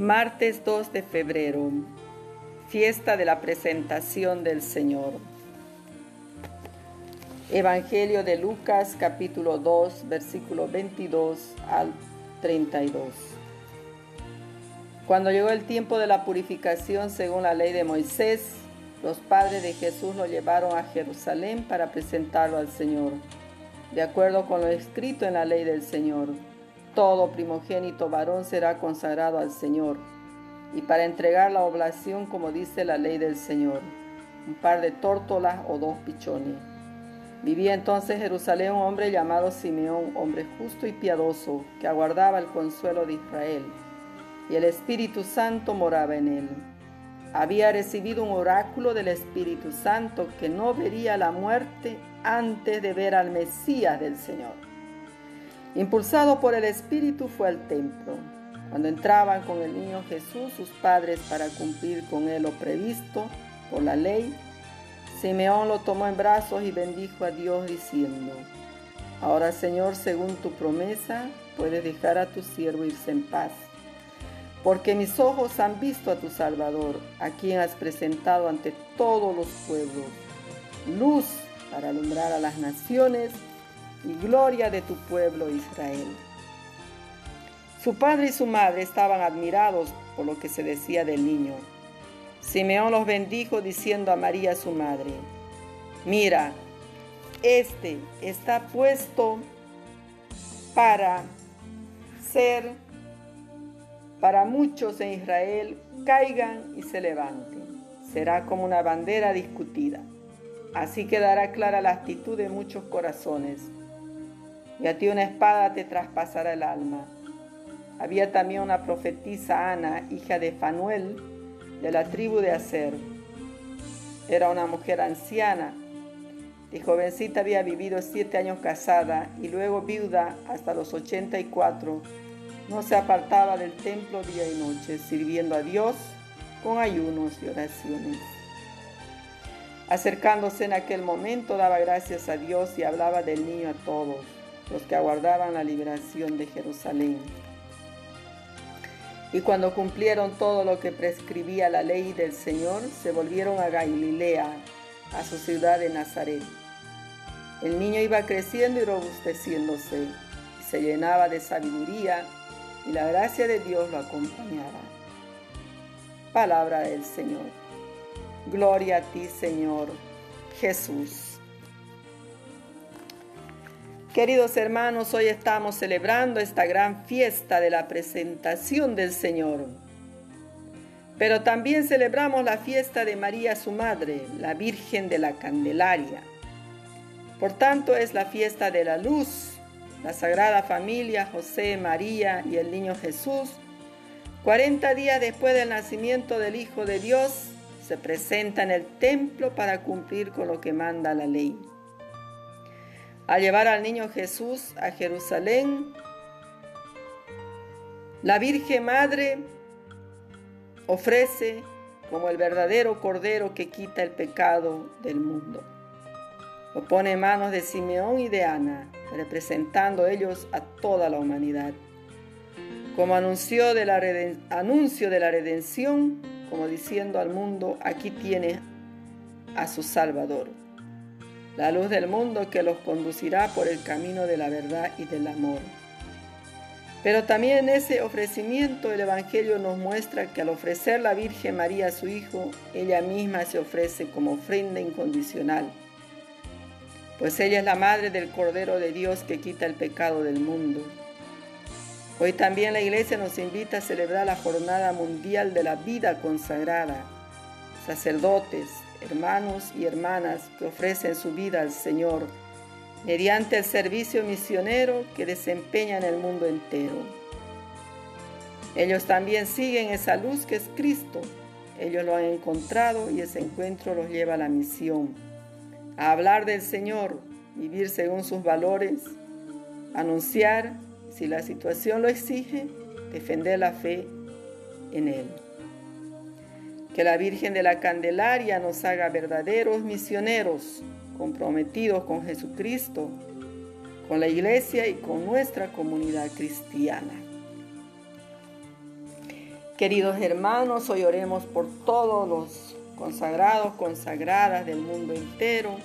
Martes 2 de febrero, fiesta de la presentación del Señor. Evangelio de Lucas capítulo 2 versículo 22 al 32. Cuando llegó el tiempo de la purificación según la ley de Moisés, los padres de Jesús lo llevaron a Jerusalén para presentarlo al Señor, de acuerdo con lo escrito en la ley del Señor todo primogénito varón será consagrado al Señor, y para entregar la oblación como dice la ley del Señor, un par de tórtolas o dos pichones. Vivía entonces en Jerusalén un hombre llamado Simeón, hombre justo y piadoso, que aguardaba el consuelo de Israel, y el Espíritu Santo moraba en él. Había recibido un oráculo del Espíritu Santo que no vería la muerte antes de ver al Mesías del Señor. Impulsado por el Espíritu fue al templo. Cuando entraban con el niño Jesús sus padres para cumplir con él lo previsto por la ley, Simeón lo tomó en brazos y bendijo a Dios diciendo, Ahora Señor, según tu promesa, puedes dejar a tu siervo irse en paz, porque mis ojos han visto a tu Salvador, a quien has presentado ante todos los pueblos, luz para alumbrar a las naciones y gloria de tu pueblo Israel. Su padre y su madre estaban admirados por lo que se decía del niño. Simeón los bendijo diciendo a María su madre, mira, este está puesto para ser, para muchos en Israel, caigan y se levanten. Será como una bandera discutida. Así quedará clara la actitud de muchos corazones y a ti una espada te traspasará el alma. Había también una profetisa Ana, hija de Fanuel, de la tribu de Aser. Era una mujer anciana. De jovencita había vivido siete años casada y luego viuda hasta los 84. No se apartaba del templo día y noche, sirviendo a Dios con ayunos y oraciones. Acercándose en aquel momento, daba gracias a Dios y hablaba del niño a todos los que aguardaban la liberación de Jerusalén. Y cuando cumplieron todo lo que prescribía la ley del Señor, se volvieron a Galilea, a su ciudad de Nazaret. El niño iba creciendo y robusteciéndose, y se llenaba de sabiduría, y la gracia de Dios lo acompañaba. Palabra del Señor. Gloria a ti, Señor Jesús. Queridos hermanos, hoy estamos celebrando esta gran fiesta de la presentación del Señor. Pero también celebramos la fiesta de María su Madre, la Virgen de la Candelaria. Por tanto, es la fiesta de la luz, la Sagrada Familia, José, María y el Niño Jesús. 40 días después del nacimiento del Hijo de Dios, se presenta en el templo para cumplir con lo que manda la ley. Al llevar al niño Jesús a Jerusalén, la Virgen Madre ofrece como el verdadero Cordero que quita el pecado del mundo. Lo pone en manos de Simeón y de Ana, representando ellos a toda la humanidad. Como anuncio de la, anuncio de la redención, como diciendo al mundo, aquí tiene a su Salvador la luz del mundo que los conducirá por el camino de la verdad y del amor. Pero también en ese ofrecimiento el Evangelio nos muestra que al ofrecer la Virgen María a su Hijo, ella misma se ofrece como ofrenda incondicional, pues ella es la madre del Cordero de Dios que quita el pecado del mundo. Hoy también la Iglesia nos invita a celebrar la Jornada Mundial de la Vida Consagrada. Sacerdotes, hermanos y hermanas que ofrecen su vida al Señor mediante el servicio misionero que desempeña en el mundo entero. Ellos también siguen esa luz que es Cristo. Ellos lo han encontrado y ese encuentro los lleva a la misión, a hablar del Señor, vivir según sus valores, anunciar, si la situación lo exige, defender la fe en Él. Que la Virgen de la Candelaria nos haga verdaderos misioneros comprometidos con Jesucristo, con la iglesia y con nuestra comunidad cristiana. Queridos hermanos, hoy oremos por todos los consagrados, consagradas del mundo entero.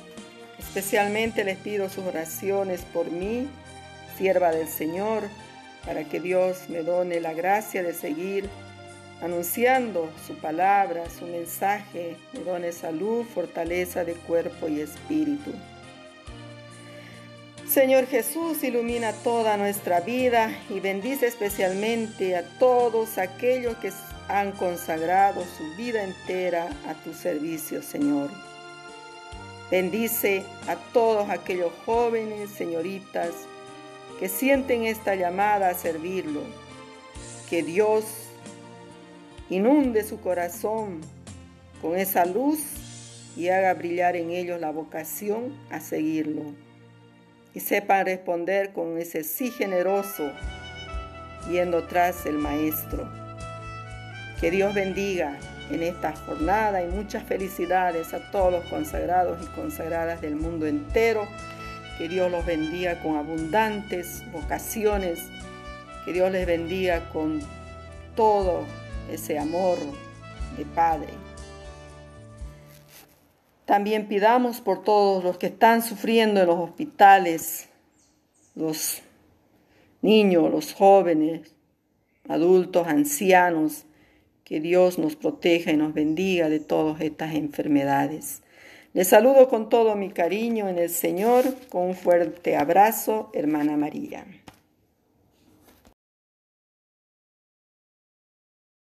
Especialmente les pido sus oraciones por mí, sierva del Señor, para que Dios me done la gracia de seguir anunciando su palabra, su mensaje, me done salud, fortaleza de cuerpo y espíritu. Señor Jesús, ilumina toda nuestra vida y bendice especialmente a todos aquellos que han consagrado su vida entera a tu servicio, Señor. Bendice a todos aquellos jóvenes, señoritas, que sienten esta llamada a servirlo. Que Dios inunde su corazón con esa luz y haga brillar en ellos la vocación a seguirlo y sepan responder con ese sí generoso yendo tras el Maestro. Que Dios bendiga en esta jornada y muchas felicidades a todos los consagrados y consagradas del mundo entero. Que Dios los bendiga con abundantes vocaciones. Que Dios les bendiga con todo ese amor de Padre. También pidamos por todos los que están sufriendo en los hospitales, los niños, los jóvenes, adultos, ancianos, que Dios nos proteja y nos bendiga de todas estas enfermedades. Les saludo con todo mi cariño en el Señor, con un fuerte abrazo, hermana María.